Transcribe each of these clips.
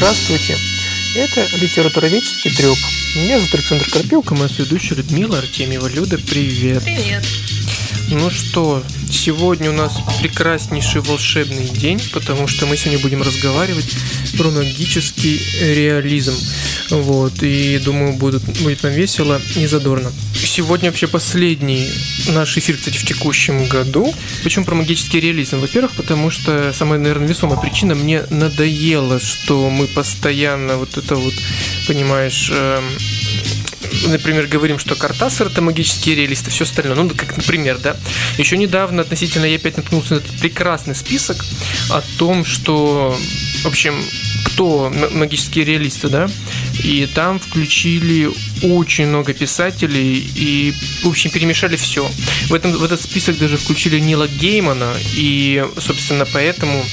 Здравствуйте. Это литературоведческий треп. Меня зовут Александр Карпилко, моя ведущая Людмила Артемьева. Люда, привет. Привет. Ну что, сегодня у нас прекраснейший волшебный день, потому что мы сегодня будем разговаривать про магический реализм. Вот, и думаю, будет, будет нам весело и задорно. Сегодня вообще последний наш эфир, кстати, в текущем году. Почему про магический реализм? Во-первых, потому что самая, наверное, весомая причина, мне надоело, что мы постоянно вот это вот, понимаешь, эм, например, говорим, что Картасар это магические реалисты, все остальное. Ну, как, например, да. Еще недавно относительно я опять наткнулся на этот прекрасный список о том, что, в общем, кто магические реалисты, да, и там включили очень много писателей и, в общем, перемешали все. В, этом, в этот список даже включили Нила Геймана, и, собственно, поэтому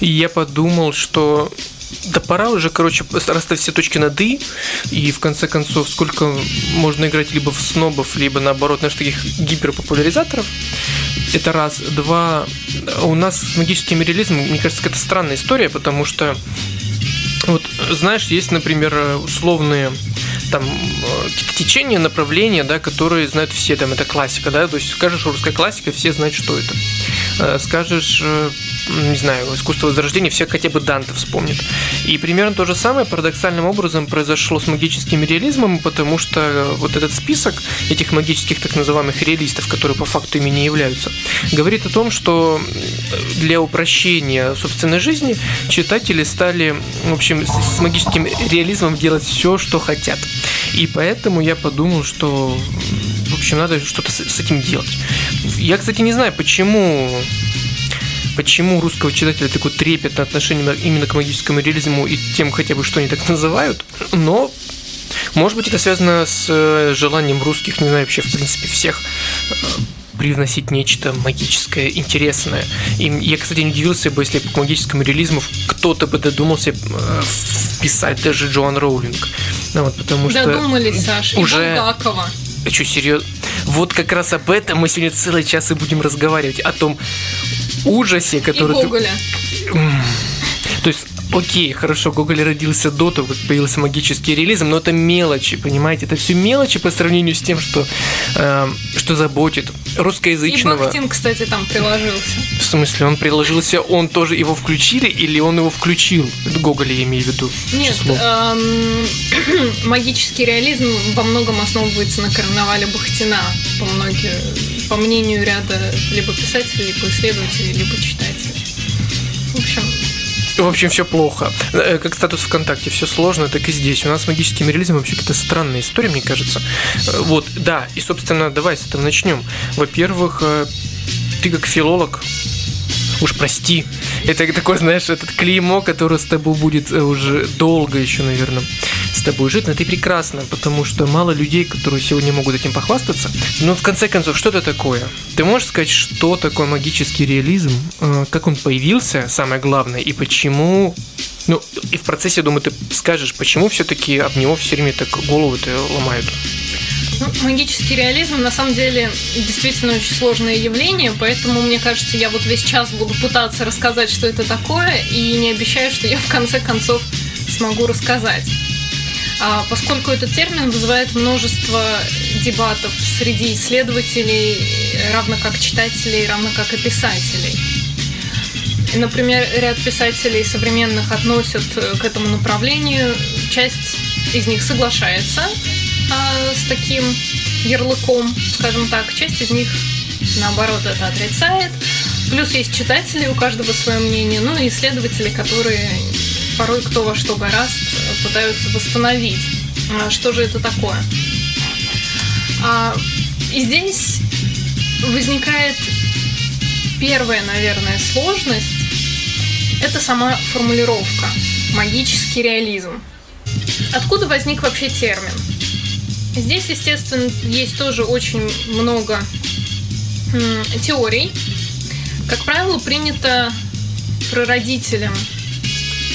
я подумал, что да пора уже, короче, расставить все точки над «и», и в конце концов, сколько можно играть либо в снобов, либо наоборот, знаешь, таких гиперпопуляризаторов. Это раз. Два. У нас с магическим реализмом, мне кажется, это странная история, потому что вот, знаешь, есть, например, условные там какие-то течения, направления, да, которые знают все, там, это классика, да, то есть скажешь русская классика, все знают, что это. Э, скажешь э, не знаю, искусство возрождения, все хотя бы Данте вспомнят. И примерно то же самое парадоксальным образом произошло с магическим реализмом, потому что вот этот список этих магических так называемых реалистов, которые по факту ими не являются, говорит о том, что для упрощения собственной жизни читатели стали, в общем, с магическим реализмом делать все, что хотят. И поэтому я подумал, что в общем, надо что-то с этим делать. Я, кстати, не знаю, почему почему русского читателя такое трепетное отношение именно к магическому реализму и тем хотя бы, что они так называют, но может быть, это связано с э, желанием русских, не знаю, вообще, в принципе, всех э, привносить нечто магическое, интересное. И я, кстати, не удивился бы, если к магическому реализму кто-то бы додумался э, вписать даже Джоан Роулинг. Ну, вот, потому что Додумались, Саша, уже... Булгакова. Что, серьезно? Вот как раз об этом мы сегодня целый час и будем разговаривать. О том, ужасе, который... И Гоголя. Ты... То есть окей, хорошо, Гоголь родился до того, как появился магический реализм, но это мелочи, понимаете? Это все мелочи по сравнению с тем, что, э, что заботит русскоязычного. И Бахтин, кстати, там приложился. В смысле, он приложился, он тоже его включили или он его включил? Это Гоголь я имею в виду. Нет, эм, магический реализм во многом основывается на карнавале Бахтина, по, многим, по мнению ряда либо писателей, либо исследователей, либо читателей. В общем, все плохо. Э, как статус ВКонтакте, все сложно, так и здесь. У нас с магическим реализмом вообще какая-то странная история, мне кажется. Э, вот, да, и, собственно, давай с этого начнем. Во-первых, э, ты как филолог, уж прости, это такое, знаешь, этот клеймо, которое с тобой будет уже долго еще, наверное, с тобой жить, но это прекрасно, потому что мало людей, которые сегодня могут этим похвастаться. Но в конце концов, что это такое? Ты можешь сказать, что такое магический реализм, э, как он появился, самое главное, и почему ну, и в процессе, думаю, ты скажешь, почему все-таки об него все время так голову-то ломают. Ну, магический реализм на самом деле действительно очень сложное явление, поэтому мне кажется, я вот весь час буду пытаться рассказать, что это такое, и не обещаю, что я в конце концов смогу рассказать. А, поскольку этот термин вызывает множество дебатов среди исследователей, равно как читателей, равно как и писателей. Например, ряд писателей современных относят к этому направлению, часть из них соглашается а, с таким ярлыком, скажем так, часть из них наоборот это отрицает. Плюс есть читатели, у каждого свое мнение, ну и исследователи, которые порой кто во что гораст пытаются восстановить. А, что же это такое? А, и здесь возникает первая, наверное, сложность. Это сама формулировка. Магический реализм. Откуда возник вообще термин? Здесь, естественно, есть тоже очень много теорий. Как правило, принято прародителем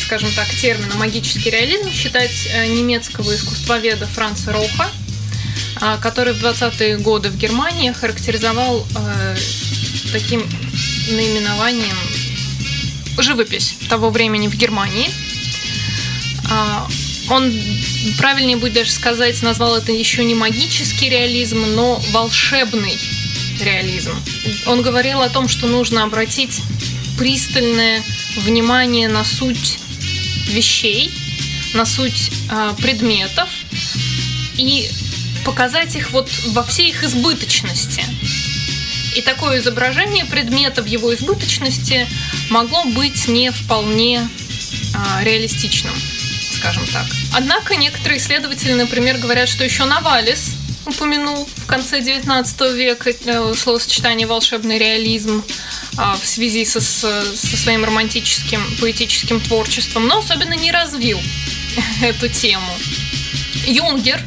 скажем так, термина магический реализм считать э, немецкого искусствоведа Франца Роха, а, который в 20-е годы в Германии характеризовал э, таким наименованием живопись того времени в Германии. Он, правильнее будет даже сказать, назвал это еще не магический реализм, но волшебный реализм. Он говорил о том, что нужно обратить пристальное внимание на суть вещей, на суть э, предметов и показать их вот во всей их избыточности. И такое изображение предмета в его избыточности могло быть не вполне а, реалистичным, скажем так. Однако некоторые исследователи, например, говорят, что еще Навалис упомянул в конце XIX века э, словосочетание «волшебный реализм» а, в связи со, со своим романтическим поэтическим творчеством, но особенно не развил эту тему. Юнгер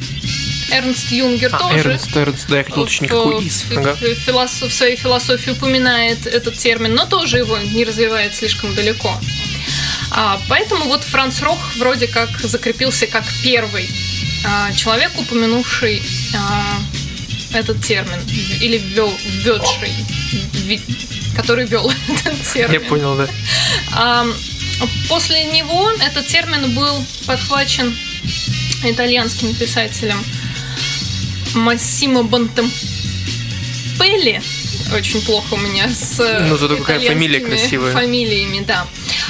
Эрнст Юнгер а, тоже. Эрнст, Эрнст, да, я хотел уточнить, какой из. Ага. В, в своей философии упоминает этот термин, но тоже его не развивает слишком далеко. А, поэтому вот Франц Рох вроде как закрепился как первый а, человек, упомянувший а, этот термин, или ввел, введший, который вел этот термин. Я понял, да. А, после него этот термин был подхвачен итальянским писателем Массимо Бантемпелли. Очень плохо у меня с Ну, зато какая фамилия красивая. Фамилиями, да.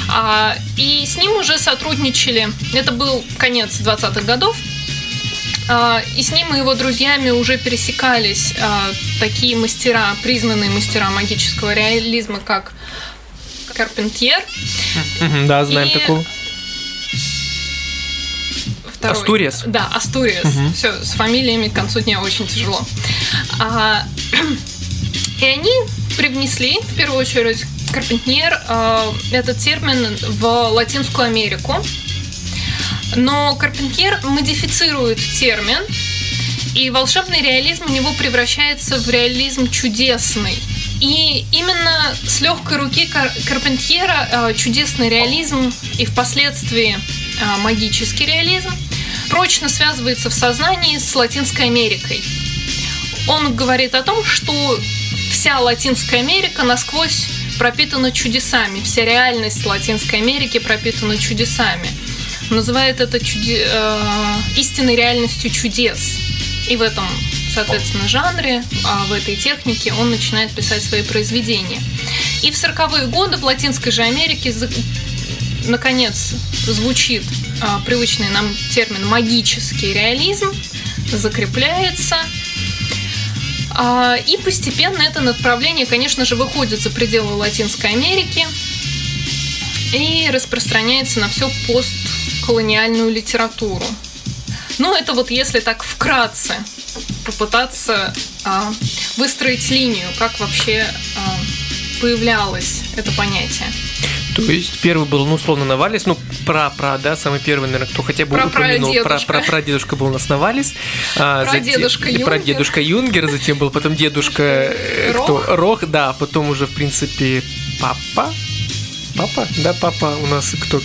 А, и с ним уже сотрудничали. Это был конец 20-х годов. А, и с ним и его друзьями уже пересекались а, такие мастера, признанные мастера магического реализма, как Карпентьер. Да, знаем и... такого. Второй. Астуриас. Да, Астуриас. Угу. Все, с фамилиями к концу дня очень тяжело. А, и они привнесли, в первую очередь, Карпентьер, а, этот термин в Латинскую Америку. Но Карпентьер модифицирует термин, и волшебный реализм у него превращается в реализм чудесный. И именно с легкой руки Карпентьера а, чудесный реализм и впоследствии а, магический реализм прочно связывается в сознании с Латинской Америкой. Он говорит о том, что вся Латинская Америка насквозь пропитана чудесами, вся реальность Латинской Америки пропитана чудесами. называет это чуде... э, истинной реальностью чудес. И в этом, соответственно, жанре, а в этой технике он начинает писать свои произведения. И в 40-е годы в Латинской же Америке наконец звучит а, привычный нам термин магический реализм, закрепляется. А, и постепенно это направление, конечно же, выходит за пределы Латинской Америки и распространяется на всю постколониальную литературу. Ну, это вот если так вкратце попытаться а, выстроить линию, как вообще а, появлялось это понятие. То есть первый был, ну, условно, Навалис, ну, про-про, да, самый первый, наверное, кто хотя бы про упомянул. Про-про-дедушка был у нас Навалис. Про дедушка Юнгер. Про дедушка Юнгер, затем был потом дедушка... Э, кто? Рох, да, потом уже, в принципе, папа. Папа? Да, папа у нас кто?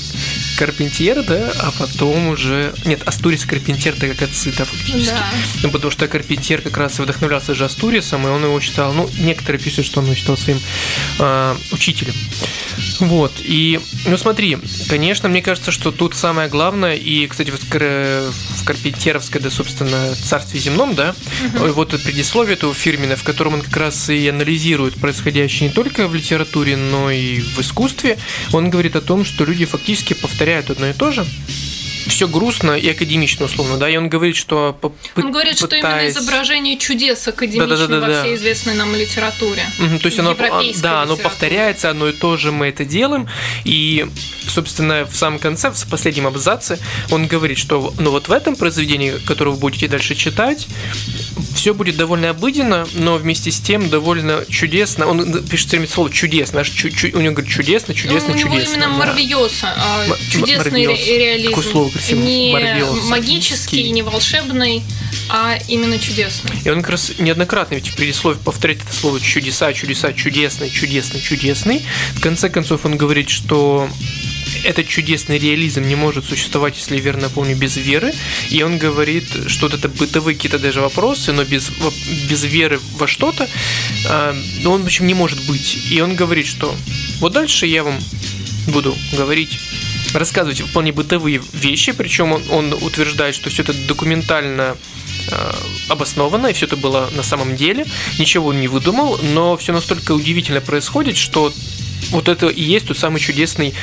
Карпентьер, да, а потом уже... Нет, Астурис Карпентьер, это как отцы, да, фактически. Да. Ну, потому что Карпентьер как раз вдохновлялся же Астурисом, и он его считал, ну, некоторые пишут, что он его считал своим э, учителем. Вот, и, ну смотри, конечно, мне кажется, что тут самое главное, и, кстати, в, в Карпентеровской, да, собственно, царстве земном, да, угу. вот это предисловие этого фирмина, в котором он как раз и анализирует происходящее не только в литературе, но и в искусстве, он говорит о том, что люди фактически повторяют одно и то же, все грустно и академично, условно, да, и он говорит, что... Он говорит, что именно изображение чудес академично да, да, да, да, во всей известной нам литературе. Угу, то есть оно, да, оно повторяется, одно и то же мы это делаем, и, собственно, в самом конце, в последнем абзаце, он говорит, что ну вот в этом произведении, которое вы будете дальше читать, все будет довольно обыденно, но вместе с тем довольно чудесно. Он пишет все время слово чудесно, аж чу, чу, у него говорит чудесно, чудесно, ну, чудесно. У него именно да. Марвиоса, а, чудесный Марвиос. реализм. Какое слово красивое. Не магический, не волшебный, а именно чудесный. И он как раз неоднократно ведь в предисловии повторяет это слово чудеса, чудеса, чудесный, чудесный, чудесный. В конце концов он говорит, что этот чудесный реализм не может существовать, если я верно помню, без веры. И он говорит, что вот это бытовые какие-то даже вопросы, но без, без веры во что-то, э, он, в общем, не может быть. И он говорит, что вот дальше я вам буду говорить рассказывать вполне бытовые вещи, причем он, он утверждает, что все это документально э, обоснованно, и все это было на самом деле. Ничего он не выдумал, но все настолько удивительно происходит, что вот это и есть тот самый чудесный,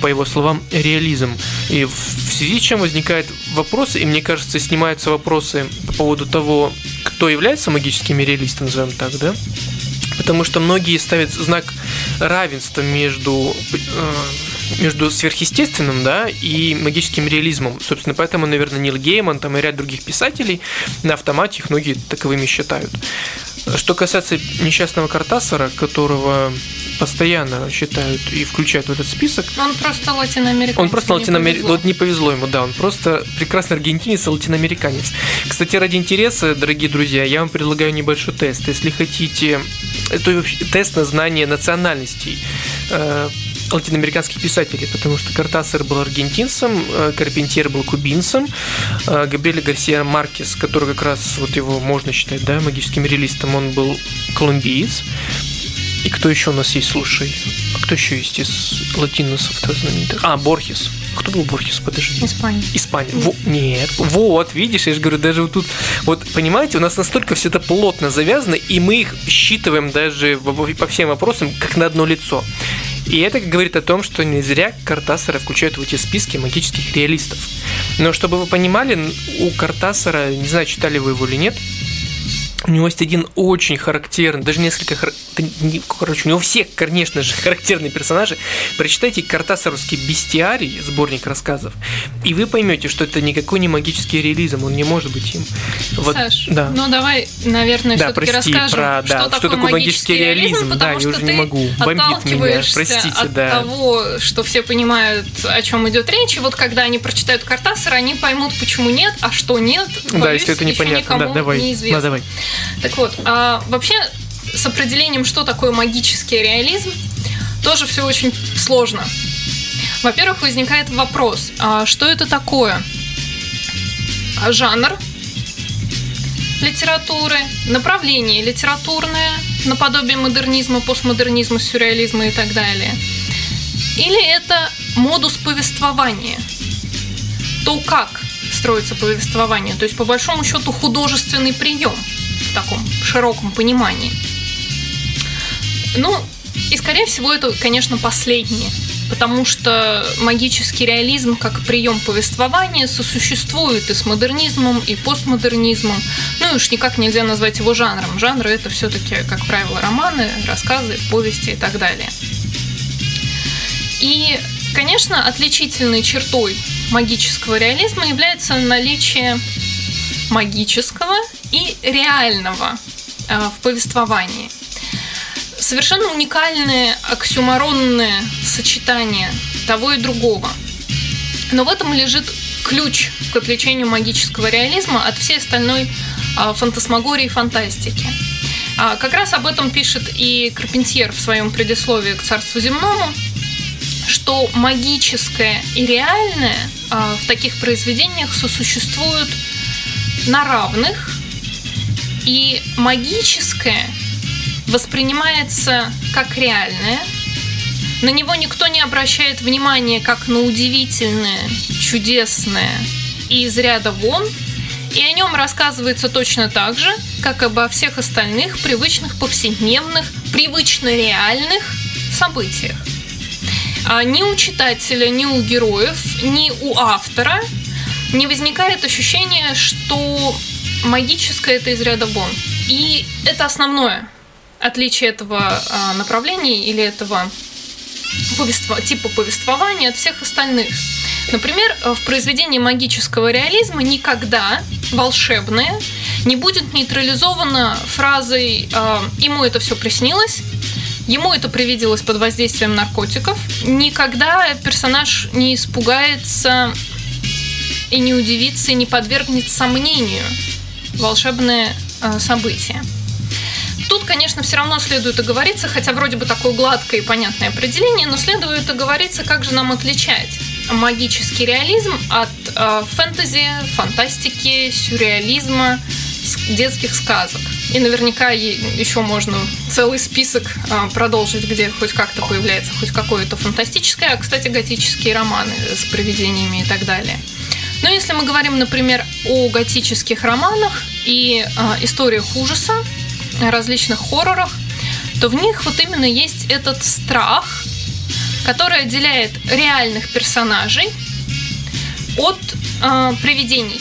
по его словам, реализм. И в связи с чем возникает вопрос, и мне кажется, снимаются вопросы по поводу того, кто является магическим реалистом, назовем так, да? Потому что многие ставят знак равенства между э, между сверхъестественным, да, и магическим реализмом. Собственно, поэтому, наверное, Нил Гейман там и ряд других писателей на автомате их многие таковыми считают. Что касается несчастного Картасара, которого постоянно считают и включают в этот список. Он просто латиноамериканец. Он просто латиноамериканец. Вот не повезло ему, да. Он просто прекрасный аргентинец и латиноамериканец. Кстати, ради интереса, дорогие друзья, я вам предлагаю небольшой тест. Если хотите, это тест на знание национальностей э, латиноамериканских писателей, потому что Картасер был аргентинцем, э, Карпентьер был кубинцем, э, Габриэль Гарсия Маркес, который как раз вот его можно считать, да, магическим реалистом, он был колумбиец. И кто еще у нас есть, слушай? А кто еще есть из латиносов знаменитых? А, Борхес. Кто был Борхес? Подожди. Испания. Испания. Во, нет. Вот, видишь, я же говорю, даже вот тут, вот, понимаете, у нас настолько все это плотно завязано, и мы их считываем даже по всем вопросам как на одно лицо. И это говорит о том, что не зря Картасара включают в эти списки магических реалистов. Но чтобы вы понимали, у Картасара, не знаю, читали вы его или нет, у него есть один очень характерный, даже несколько, короче, у него все, конечно же, характерные персонажи. Прочитайте Картасаровский бестиарий, сборник рассказов, и вы поймете, что это никакой не магический реализм, он не может быть им. Вот, Саш, да. ну давай, наверное, да, все-таки расскажем, про, да, что, что такое магический реализм. реализм да, я уже не могу. Бомбит меня, простите, от да. того, что все понимают, о чем идет речь, и вот когда они прочитают Картасара, они поймут, почему нет, а что нет. Боюсь, да, если это непонятно, да, давай. Неизвестно. Да, давай. Так вот, а, вообще с определением, что такое магический реализм, тоже все очень сложно. Во-первых, возникает вопрос, а что это такое? Жанр литературы, направление литературное, наподобие модернизма, постмодернизма, сюрреализма и так далее. Или это модус повествования. То, как строится повествование. То есть, по большому счету, художественный прием – в таком широком понимании. Ну, и скорее всего это, конечно, последнее. Потому что магический реализм как прием повествования сосуществует и с модернизмом, и постмодернизмом. Ну и уж никак нельзя назвать его жанром. Жанры это все-таки, как правило, романы, рассказы, повести и так далее. И, конечно, отличительной чертой магического реализма является наличие магического и реального э, в повествовании. Совершенно уникальное оксюмаронное сочетание того и другого. Но в этом лежит ключ к отличению магического реализма от всей остальной э, фантасмагории и фантастики. А, как раз об этом пишет и Карпентьер в своем предисловии к «Царству земному», что магическое и реальное э, в таких произведениях сосуществуют на равных, и магическое воспринимается как реальное. На него никто не обращает внимания как на удивительное, чудесное и из ряда вон. И о нем рассказывается точно так же, как обо всех остальных привычных повседневных, привычно реальных событиях. А ни у читателя, ни у героев, ни у автора не возникает ощущения, что магическое это из ряда вон. И это основное отличие этого а, направления или этого повество, типа повествования от всех остальных. Например, в произведении магического реализма никогда волшебное не будет нейтрализовано фразой э, «ему это все приснилось», Ему это привиделось под воздействием наркотиков. Никогда персонаж не испугается и не удивится, и не подвергнет сомнению волшебное э, событие. Тут, конечно, все равно следует оговориться, хотя вроде бы такое гладкое и понятное определение, но следует оговориться, как же нам отличать магический реализм от э, фэнтези, фантастики, сюрреализма, детских сказок. И наверняка еще можно целый список а, продолжить, где хоть как-то появляется хоть какое-то фантастическое, а, кстати, готические романы с привидениями и так далее. Но если мы говорим, например, о готических романах и э, историях ужаса, различных хоррорах, то в них вот именно есть этот страх, который отделяет реальных персонажей от э, привидений.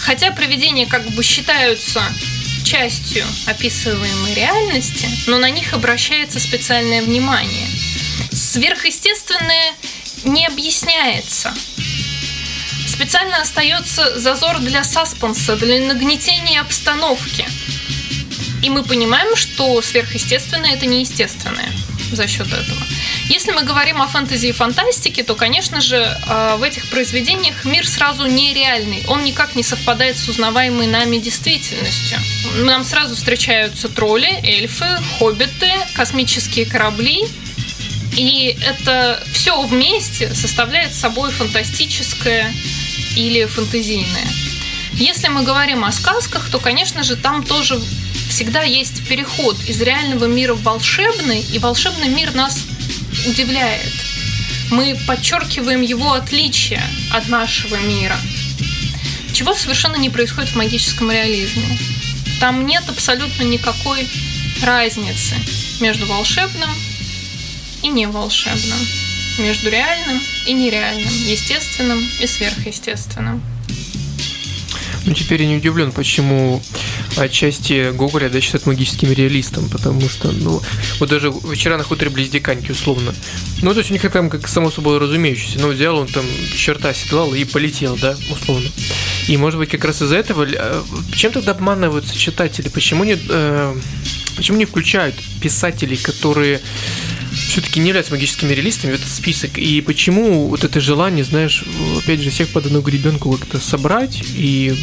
Хотя привидения как бы считаются частью описываемой реальности, но на них обращается специальное внимание. Сверхъестественное не объясняется. Специально остается зазор для саспенса, для нагнетения обстановки. И мы понимаем, что сверхъестественное это неестественное за счет этого. Если мы говорим о фэнтези и фантастике, то, конечно же, э, в этих произведениях мир сразу нереальный. Он никак не совпадает с узнаваемой нами действительностью. Нам сразу встречаются тролли, эльфы, хоббиты, космические корабли. И это все вместе составляет собой фантастическое или фантазийное. Если мы говорим о сказках, то, конечно же, там тоже всегда есть переход из реального мира в волшебный, и волшебный мир нас удивляет. Мы подчеркиваем его отличие от нашего мира, чего совершенно не происходит в магическом реализме. Там нет абсолютно никакой разницы между волшебным и неволшебным, между реальным и нереальным, естественным и сверхъестественным. Ну, теперь я не удивлен, почему отчасти Гоголя да, считают магическим реалистом, потому что, ну, вот даже вчера на хуторе Близдиканьки, условно. Ну, то есть у них там как само собой разумеющееся, но взял он там черта седлал и полетел, да, условно. И, может быть, как раз из-за этого, э, чем тогда обманываются читатели? Почему не, э, почему не включают писателей, которые все-таки не являются магическими реалистами в этот список. И почему вот это желание, знаешь, опять же, всех под одну гребенку как-то собрать и,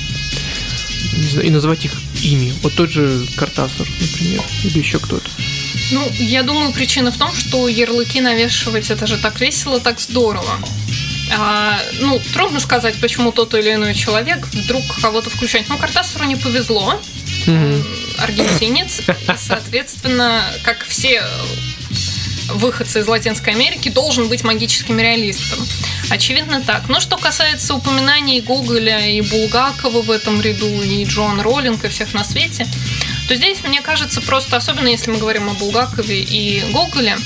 знаю, и назвать их ими. Вот тот же Картасар, например, или еще кто-то. Ну, я думаю, причина в том, что ярлыки навешивать это же так весело, так здорово. А, ну, трудно сказать, почему тот или иной человек вдруг кого-то включает. Ну, Картасару не повезло. Mm-hmm. Аргентинец. И, соответственно, как все выходцы из Латинской Америки должен быть магическим реалистом. Очевидно так. Но что касается упоминаний Гоголя и Булгакова в этом ряду, и Джон Роллинг, и всех на свете, то здесь, мне кажется, просто, особенно если мы говорим о Булгакове и Гоголе,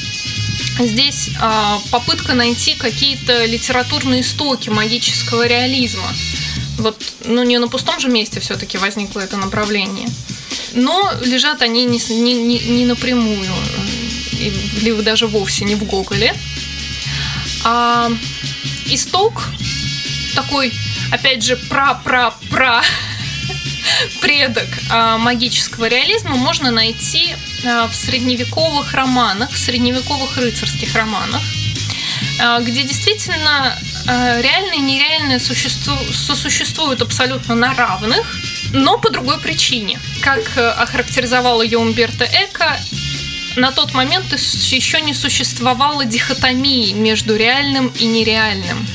здесь э, попытка найти какие-то литературные истоки магического реализма. Вот, ну, не на пустом же месте все-таки возникло это направление. Но лежат они не, не, не напрямую либо даже вовсе не в Гоголе. А исток такой, опять же, пра-пра-пра предок а, магического реализма можно найти а, в средневековых романах, в средневековых рыцарских романах, а, где действительно реальное и нереальное существу, сосуществуют абсолютно на равных, но по другой причине. Как охарактеризовала ее Умберто Эко, на тот момент еще не существовало дихотомии между реальным и нереальным.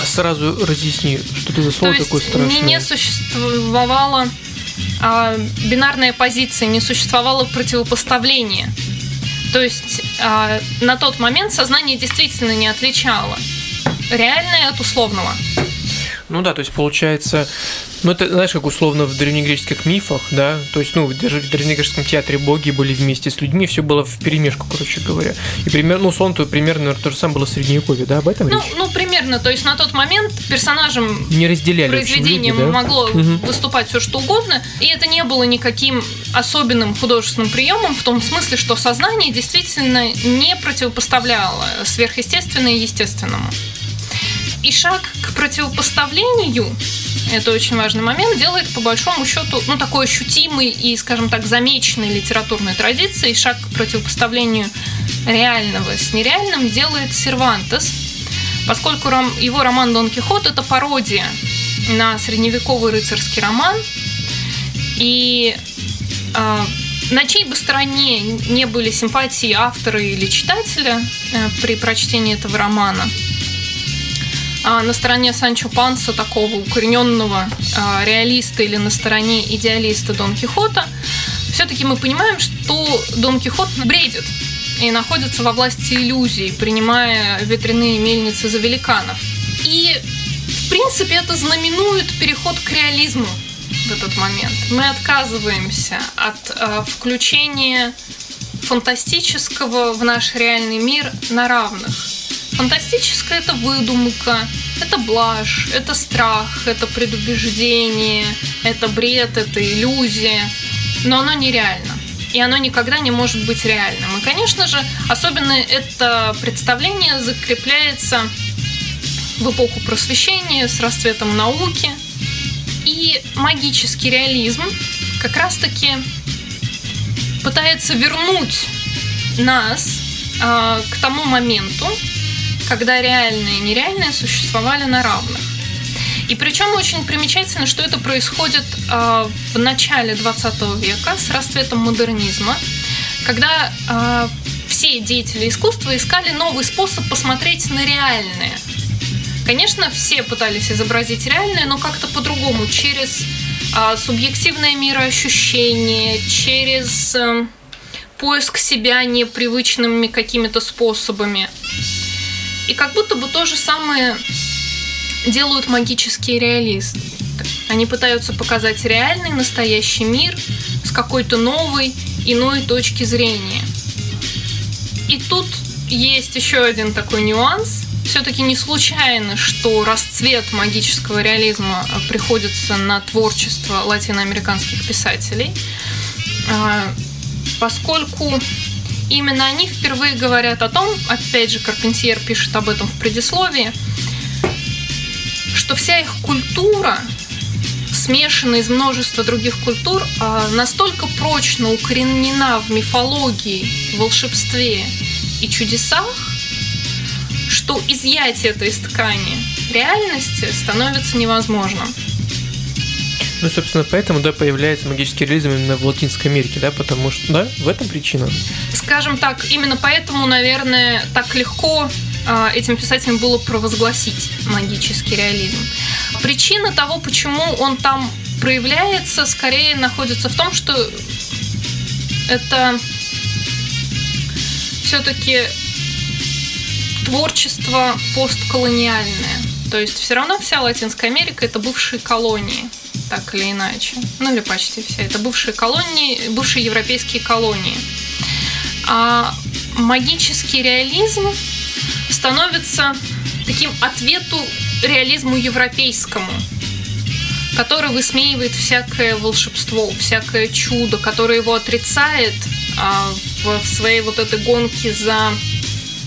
А сразу разъясни, что это за слово То такое страшное. Не существовало а, бинарная позиция, не существовало противопоставления. То есть а, на тот момент сознание действительно не отличало реальное от условного. Ну да, то есть получается, ну это, знаешь, как условно в древнегреческих мифах, да, то есть, ну, даже в древнегреческом театре боги были вместе с людьми, все было в перемешку, короче говоря. И примерно, ну, условно, то примерно то же самое было в Средневековье, да, об этом ну, речь? Ну, примерно, то есть на тот момент персонажем не разделяли произведением люди, да? могло угу. выступать все что угодно, и это не было никаким особенным художественным приемом в том смысле, что сознание действительно не противопоставляло сверхъестественное естественному. И шаг к противопоставлению, это очень важный момент, делает по большому счету, ну, такой ощутимый и, скажем так, замеченной литературной традицией, шаг к противопоставлению реального с нереальным делает Сервантес, поскольку его роман «Дон Кихот» — это пародия на средневековый рыцарский роман, и э, на чьей бы стороне не были симпатии автора или читателя э, при прочтении этого романа – а, на стороне Санчо Панса, такого укорененного а, реалиста или на стороне идеалиста Дон Кихота, все-таки мы понимаем, что Дон Кихот бредит и находится во власти иллюзий, принимая ветряные мельницы за великанов. И, в принципе, это знаменует переход к реализму в этот момент. Мы отказываемся от э, включения фантастического в наш реальный мир на равных. Фантастическое это выдумка, это блажь, это страх, это предубеждение, это бред, это иллюзия, но оно нереально. И оно никогда не может быть реальным. И, конечно же, особенно это представление закрепляется в эпоху просвещения с расцветом науки. И магический реализм как раз-таки пытается вернуть нас э, к тому моменту, когда реальное и нереальное существовали на равных. И причем очень примечательно, что это происходит э, в начале 20 века с расцветом модернизма, когда э, все деятели искусства искали новый способ посмотреть на реальное. Конечно, все пытались изобразить реальное, но как-то по-другому, через э, субъективное мироощущение, через э, поиск себя непривычными какими-то способами. И как будто бы то же самое делают магические реалисты. Они пытаются показать реальный, настоящий мир с какой-то новой, иной точки зрения. И тут есть еще один такой нюанс. Все-таки не случайно, что расцвет магического реализма приходится на творчество латиноамериканских писателей, а, поскольку именно они впервые говорят о том, опять же, Карпентьер пишет об этом в предисловии, что вся их культура, смешанная из множества других культур, а, настолько прочно укоренена в мифологии, волшебстве и чудесах, что изъять это из ткани реальности становится невозможным. Ну, собственно, поэтому, да, появляется магический реализм именно в Латинской Америке, да, потому что, да, в этом причина. Скажем так, именно поэтому, наверное, так легко а, этим писателям было провозгласить магический реализм. Причина того, почему он там проявляется, скорее находится в том, что это все-таки творчество постколониальное. То есть все равно вся Латинская Америка это бывшие колонии, так или иначе. Ну или почти все. Это бывшие колонии, бывшие европейские колонии. А магический реализм становится таким ответу реализму европейскому, который высмеивает всякое волшебство, всякое чудо, которое его отрицает а, в своей вот этой гонке за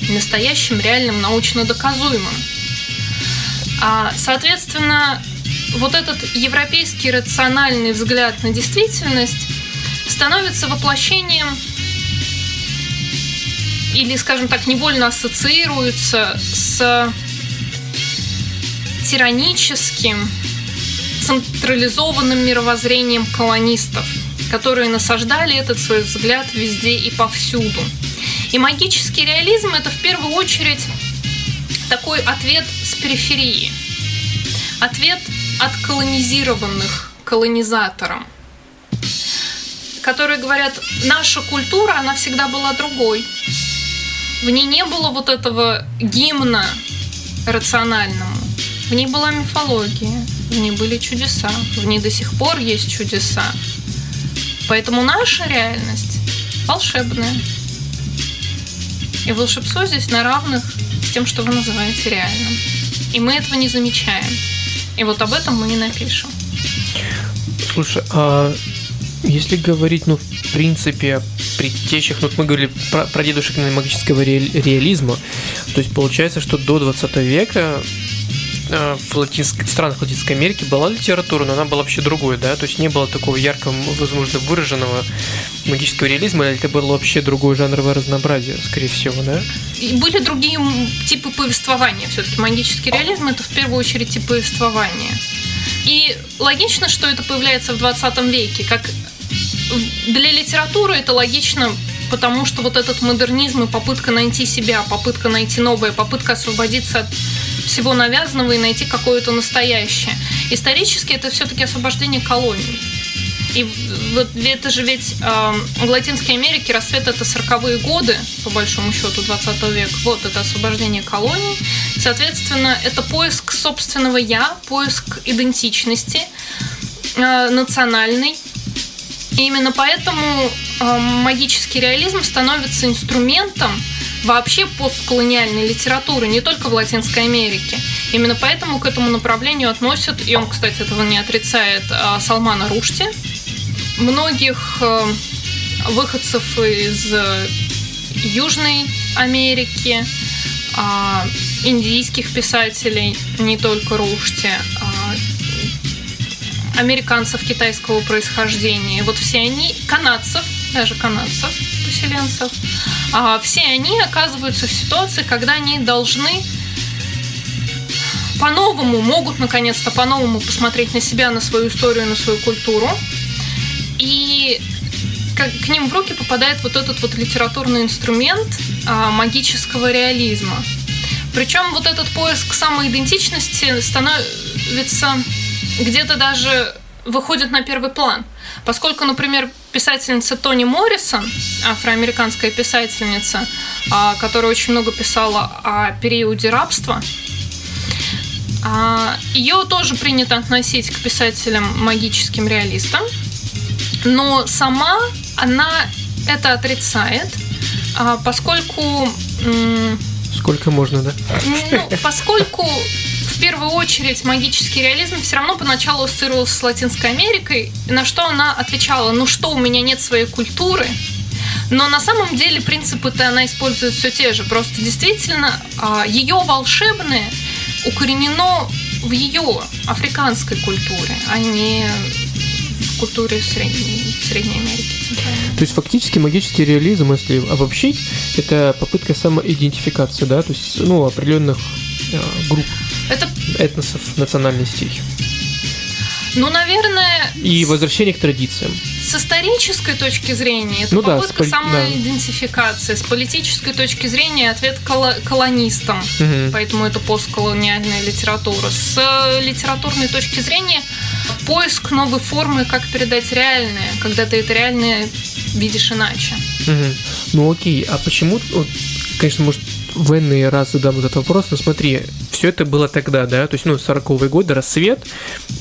настоящим, реальным, научно доказуемым. А, соответственно, вот этот европейский рациональный взгляд на действительность становится воплощением или, скажем так, невольно ассоциируются с тираническим, централизованным мировоззрением колонистов, которые насаждали этот свой взгляд везде и повсюду. И магический реализм – это в первую очередь такой ответ с периферии. Ответ от колонизированных колонизатором, которые говорят, наша культура, она всегда была другой. В ней не было вот этого гимна рациональному. В ней была мифология, в ней были чудеса, в ней до сих пор есть чудеса. Поэтому наша реальность волшебная. И волшебство здесь на равных с тем, что вы называете реальным. И мы этого не замечаем. И вот об этом мы и напишем. Слушай, а если говорить, ну, в принципе, предтечах, ну, мы говорили про, про дедушек магического реализма, то есть получается, что до 20 века в латинск... странах Латинской Америки была литература, но она была вообще другой, да, то есть не было такого ярко, возможно, выраженного магического реализма, это было вообще другое жанровое разнообразие, скорее всего, да? И были другие типы повествования. Все-таки магический реализм это в первую очередь тип повествования. И логично, что это появляется в 20 веке, как для литературы это логично, потому что вот этот модернизм и попытка найти себя, попытка найти новое, попытка освободиться от всего навязанного и найти какое-то настоящее. Исторически это все-таки освобождение колоний. И вот это же ведь э, в Латинской Америке расцвет это 40-е годы, по большому счету, 20 века. Вот это освобождение колоний. Соответственно, это поиск собственного я, поиск идентичности э, национальной. И именно поэтому э, магический реализм становится инструментом вообще постколониальной литературы, не только в Латинской Америке. Именно поэтому к этому направлению относят, и он, кстати, этого не отрицает, э, Салмана Рушти, многих э, выходцев из Южной Америки, а, индийских писателей, не только Рушти, а, американцев китайского происхождения. Вот все они, канадцев, даже канадцев, поселенцев, а, все они оказываются в ситуации, когда они должны по-новому, могут наконец-то по-новому посмотреть на себя, на свою историю, на свою культуру, и к ним в руки попадает вот этот вот литературный инструмент а, магического реализма. Причем вот этот поиск самоидентичности становится где-то даже выходит на первый план. Поскольку, например, писательница Тони Моррисон, афроамериканская писательница, а, которая очень много писала о периоде рабства, а, ее тоже принято относить к писателям магическим реалистам – но сама она это отрицает, а, поскольку... Сколько можно, да? Ну, поскольку в первую очередь магический реализм все равно поначалу ассоциировался с Латинской Америкой, на что она отвечала, ну что, у меня нет своей культуры, но на самом деле принципы-то она использует все те же. Просто действительно а, ее волшебное укоренено в ее африканской культуре, а не культуре Средней, Средней Америки. То есть фактически магический реализм, если обобщить, это попытка самоидентификации, да, то есть ну, определенных групп, это... этносов, национальностей. Ну, наверное... И возвращение к традициям. С исторической точки зрения это ну, попытка да, самоидентификации. Да. С политической точки зрения ответ кол- колонистам. Угу. Поэтому это постколониальная литература. С литературной точки зрения поиск новой формы, как передать реальное, когда ты это реальное видишь иначе. Угу. Ну окей, а почему, вот, конечно, может, в энный раз задам этот вопрос, но смотри, все это было тогда, да, то есть, ну, 40-е годы, рассвет,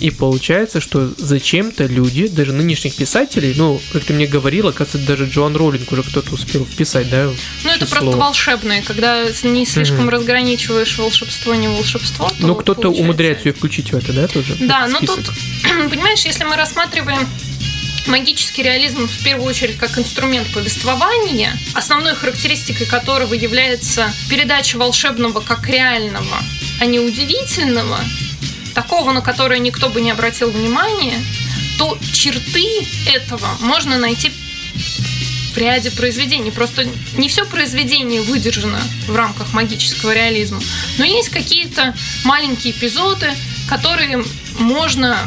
и получается, что зачем-то люди, даже нынешних писателей, ну, как ты мне говорила, кажется, даже Джоан Роллинг уже кто-то успел вписать, да? Ну, это просто волшебное, когда не слишком угу. разграничиваешь волшебство, не волшебство. Ну, кто-то получается... умудряется ее включить в это, да, тоже? Да, но тут, понимаешь, если мы рассматриваем магический реализм в первую очередь как инструмент повествования, основной характеристикой которого является передача волшебного как реального, а не удивительного, такого, на которое никто бы не обратил внимания, то черты этого можно найти в ряде произведений. Просто не все произведение выдержано в рамках магического реализма, но есть какие-то маленькие эпизоды, которые можно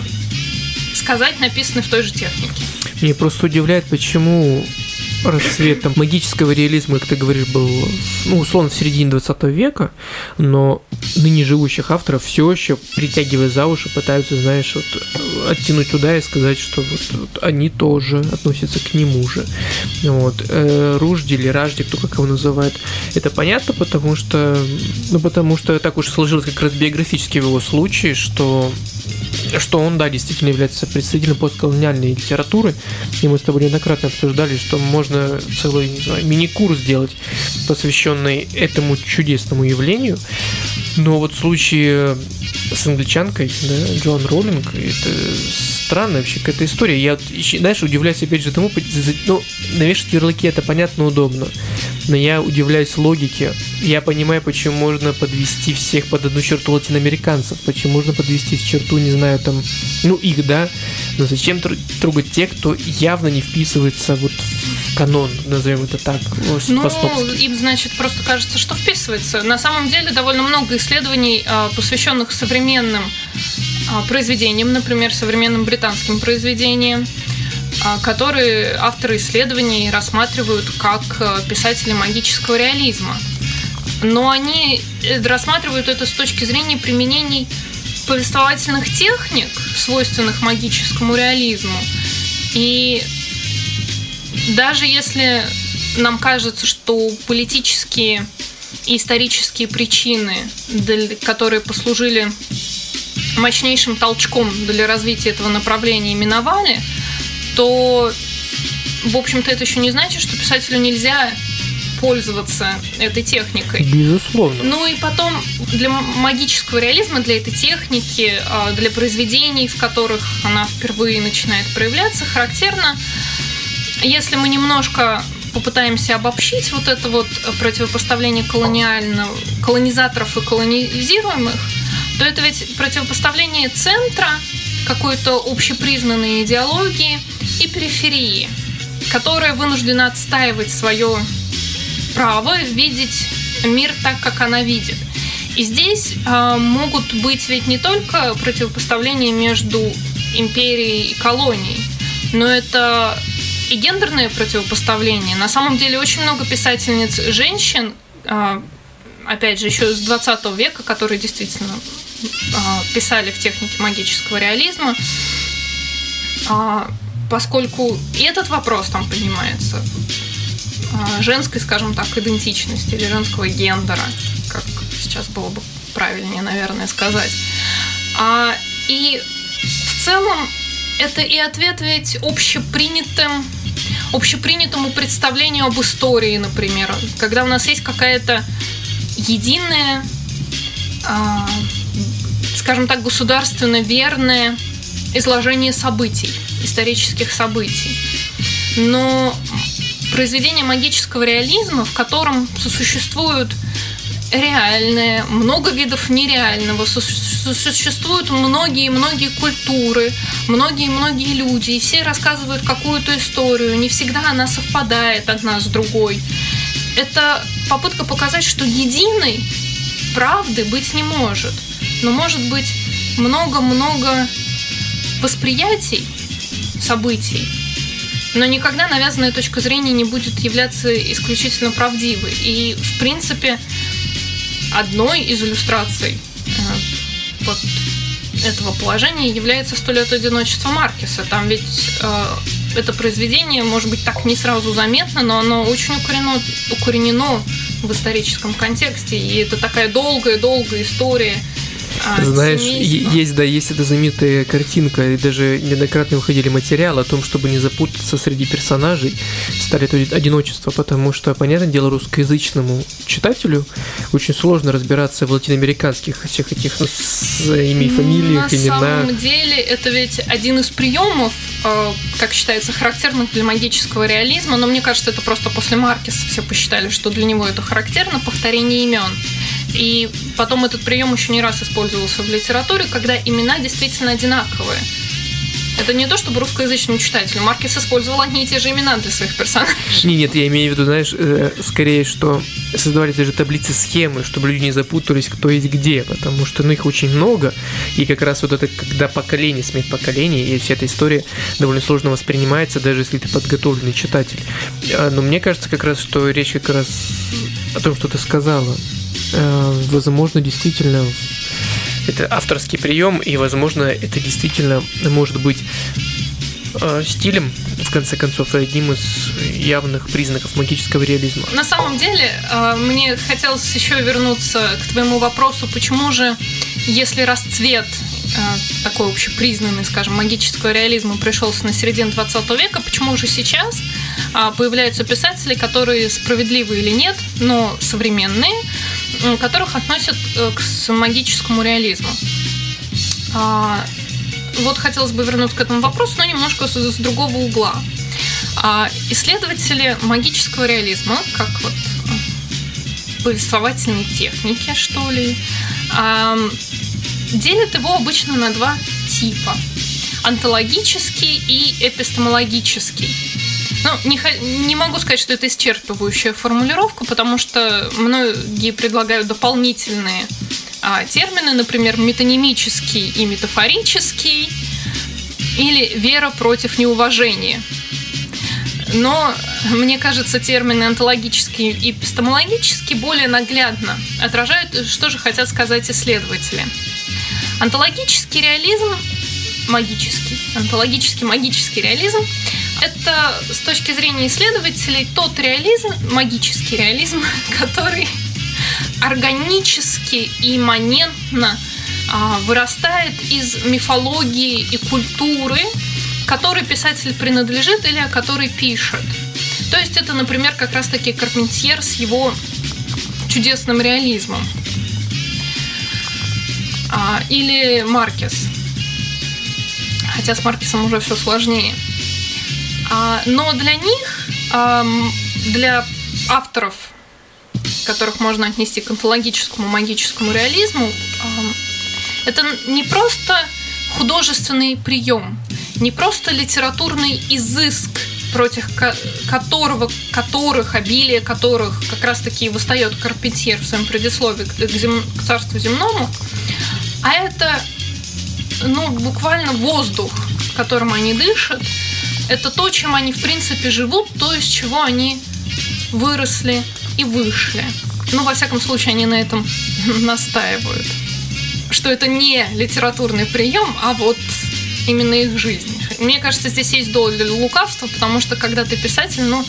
сказать, написаны в той же технике. Мне просто удивляет, почему расцвет там, магического реализма, как ты говоришь, был, ну, условно, в середине 20 века, но ныне живущих авторов все еще, притягивая за уши, пытаются, знаешь, вот, оттянуть туда и сказать, что вот, вот они тоже относятся к нему же. Вот. Э, Ружди или Ражди, кто как его называет, это понятно, потому что, ну, потому что так уж сложилось как раз биографически в его случае, что что он, да, действительно является представителем постколониальной литературы, и мы с тобой неоднократно обсуждали, что можно целый, не знаю, мини-курс сделать, посвященный этому чудесному явлению, но вот в случае с англичанкой, да, Джоан Роллинг, это странная вообще какая-то история. Я, знаешь, удивляюсь опять же тому, ну, навешать ярлыки это понятно, удобно, но я удивляюсь логике. Я понимаю, почему можно подвести всех под одну черту латиноамериканцев, почему можно подвести черту, не знаю, там, ну, их, да, но зачем трогать тех, кто явно не вписывается вот канон, назовем это так, Ну, им, значит, просто кажется, что вписывается. На самом деле довольно много исследований, а, посвященных современным а, произведениям, например, современным британским произведениям, а, которые авторы исследований рассматривают как писатели магического реализма. но они э, рассматривают это с точки зрения применений повествовательных техник, свойственных магическому реализму. И даже если нам кажется, что политические и исторические причины, которые послужили мощнейшим толчком для развития этого направления, миновали, то, в общем-то, это еще не значит, что писателю нельзя пользоваться этой техникой. Безусловно. Ну и потом для магического реализма, для этой техники, а, для произведений, в которых она впервые начинает проявляться, характерно, если мы немножко попытаемся обобщить вот это вот противопоставление колониального, колонизаторов и колонизируемых, то это ведь противопоставление центра какой-то общепризнанной идеологии и периферии, которая вынуждена отстаивать свое право видеть мир так, как она видит. И здесь э, могут быть ведь не только противопоставления между империей и колонией, но это и гендерное противопоставление. На самом деле очень много писательниц женщин, э, опять же, еще с 20 века, которые действительно э, писали в технике магического реализма, э, поскольку и этот вопрос там поднимается а, женской, скажем так, идентичности или женского гендера, как сейчас было бы правильнее, наверное, сказать. А, и в целом это и ответ ведь общепринятым общепринятому представлению об истории, например, когда у нас есть какая-то единая, а, скажем так, государственно верное изложение событий, исторических событий. Но произведение магического реализма, в котором сосуществуют реальное, много видов нереального, существуют многие-многие культуры, многие-многие люди, и все рассказывают какую-то историю, не всегда она совпадает одна с другой. Это попытка показать, что единой правды быть не может, но может быть много-много восприятий событий, но никогда навязанная точка зрения не будет являться исключительно правдивой. И, в принципе, одной из иллюстраций вот этого положения является «Сто лет одиночества Маркеса». Там ведь э, это произведение, может быть, так не сразу заметно, но оно очень укоренено, укоренено в историческом контексте. И это такая долгая-долгая история – а, Знаешь, есть, да, есть эта знаменитая картинка, и даже неоднократно выходили материалы о том, чтобы не запутаться среди персонажей, стали одиночество, потому что, понятное дело, русскоязычному читателю очень сложно разбираться в латиноамериканских всех этих ну, с ими фамилиях, На именах. На самом деле, это ведь один из приемов, э, как считается, характерных для магического реализма, но мне кажется, это просто после Маркеса все посчитали, что для него это характерно, повторение имен. И потом этот прием еще не раз использовался в литературе, когда имена действительно одинаковые. Это не то, чтобы русскоязычному читателю. Маркес использовал одни и те же имена для своих персонажей. Не, нет, я имею в виду, знаешь, э, скорее, что создавали даже таблицы схемы, чтобы люди не запутались, кто есть где, потому что ну, их очень много, и как раз вот это, когда поколение сменит поколение, и вся эта история довольно сложно воспринимается, даже если ты подготовленный читатель. А, но мне кажется как раз, что речь как раз о том, что ты сказала, возможно, действительно это авторский прием, и, возможно, это действительно может быть э, стилем, в конце концов, одним из явных признаков магического реализма. На самом деле, э, мне хотелось еще вернуться к твоему вопросу, почему же, если расцвет такой общепризнанный, скажем, магического реализма пришелся на середину 20 века, почему же сейчас появляются писатели, которые справедливы или нет, но современные, которых относят э, к магическому реализму. А, вот хотелось бы вернуться к этому вопросу, но немножко с другого угла. А, исследователи магического реализма, как вот э, повествовательной техники, что ли, делят его обычно на два типа. Антологический и эпистемологический. Ну, не, не могу сказать, что это исчерпывающая формулировка, потому что многие предлагают дополнительные а, термины, например, метанимический и метафорический, или вера против неуважения. Но мне кажется, термины онтологический и эпистемологический более наглядно отражают, что же хотят сказать исследователи. Онтологический реализм магический, онтологический магический реализм это с точки зрения исследователей тот реализм, магический реализм, который органически и имманентно а, вырастает из мифологии и культуры, которой писатель принадлежит или о которой пишет. То есть это, например, как раз-таки Карпентьер с его чудесным реализмом. А, или Маркес. Хотя с Маркесом уже все сложнее. А, но для них, для авторов, которых можно отнести к онтологическому магическому реализму, это не просто художественный прием, не просто литературный изыск, против которого, которых, обилие которых как раз-таки восстает Карпентьер в своем предисловии к, зем, к царству земному, а это ну, буквально воздух, которым они дышат, это то, чем они в принципе живут, то, из чего они выросли и вышли. Ну, во всяком случае, они на этом настаивают. Что это не литературный прием, а вот именно их жизнь. Мне кажется, здесь есть доля лукавства, потому что когда ты писатель, ну,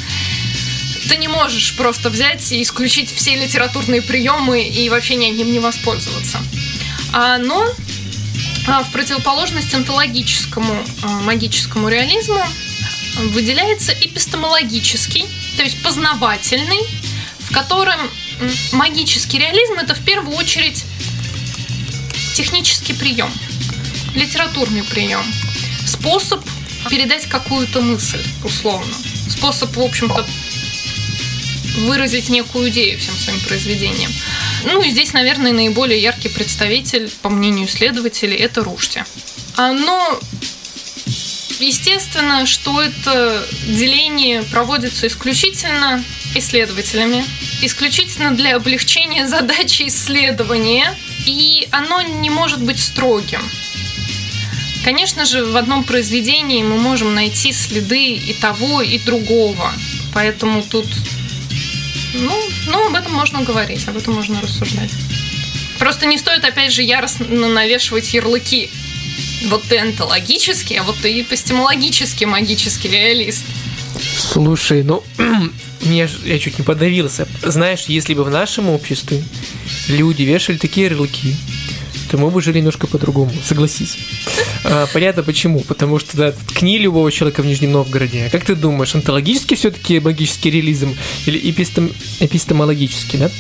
ты не можешь просто взять и исключить все литературные приемы и вообще ни одним не воспользоваться. А, но а, в противоположность онтологическому а, магическому реализму выделяется эпистемологический, то есть познавательный, в котором магический реализм это в первую очередь технический прием, литературный прием, способ передать какую-то мысль, условно, способ, в общем-то, выразить некую идею всем своим произведением. Ну и здесь, наверное, наиболее яркий представитель, по мнению исследователей, это Рушти. А, но Естественно, что это деление проводится исключительно исследователями, исключительно для облегчения задачи исследования, и оно не может быть строгим. Конечно же, в одном произведении мы можем найти следы и того, и другого. Поэтому тут, ну, ну, об этом можно говорить, об этом можно рассуждать. Просто не стоит, опять же, яростно навешивать ярлыки вот ты онтологический, а вот ты эпистемологический магический реалист. Слушай, ну, мне, я чуть не подавился. Знаешь, если бы в нашем обществе люди вешали такие ярлыки, то мы бы жили немножко по-другому, согласись. А, понятно почему. Потому что, да, ткни любого человека в Нижнем Новгороде. А как ты думаешь, онтологический все-таки магический реализм или эпистем, эпистемологический, да?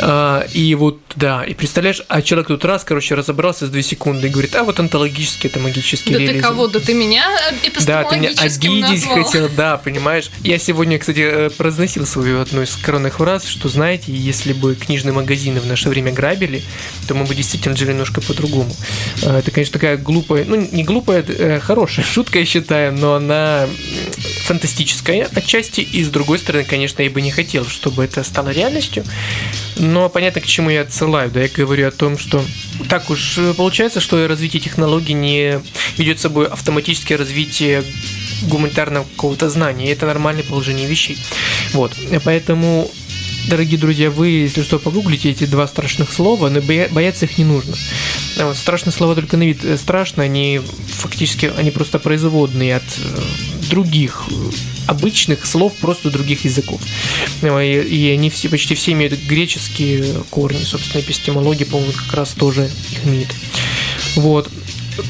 А, и вот, да, и представляешь, а человек тут раз, короче, разобрался за две секунды и говорит, а вот онтологический это магический да реализм. Да ты кого? Да ты меня Да, ты меня обидеть назвал. хотел, да, понимаешь? Я сегодня, кстати, э, произносил свою одну из коронных фраз, что, знаете, если бы книжные магазины в наше время грабили, то мы бы действительно жили немножко по-другому. А, это, конечно, такая глупая, ну, не глупая, э, хорошая шутка, я считаю, но она фантастическая отчасти, и с другой стороны, конечно, я бы не хотел, чтобы это стало реальностью, но понятно, к чему я отсылаю, да, я говорю о том, что так уж получается, что развитие технологий не ведет с собой автоматическое развитие гуманитарного какого-то знания, и это нормальное положение вещей. Вот, поэтому дорогие друзья, вы, если что, погуглите эти два страшных слова, но бояться их не нужно. А вот страшные слова только на вид страшно, они фактически, они просто производные от э, других э, обычных слов просто других языков. И, и они все, почти все имеют греческие корни, собственно, эпистемология, по-моему, как раз тоже их имеет. Вот.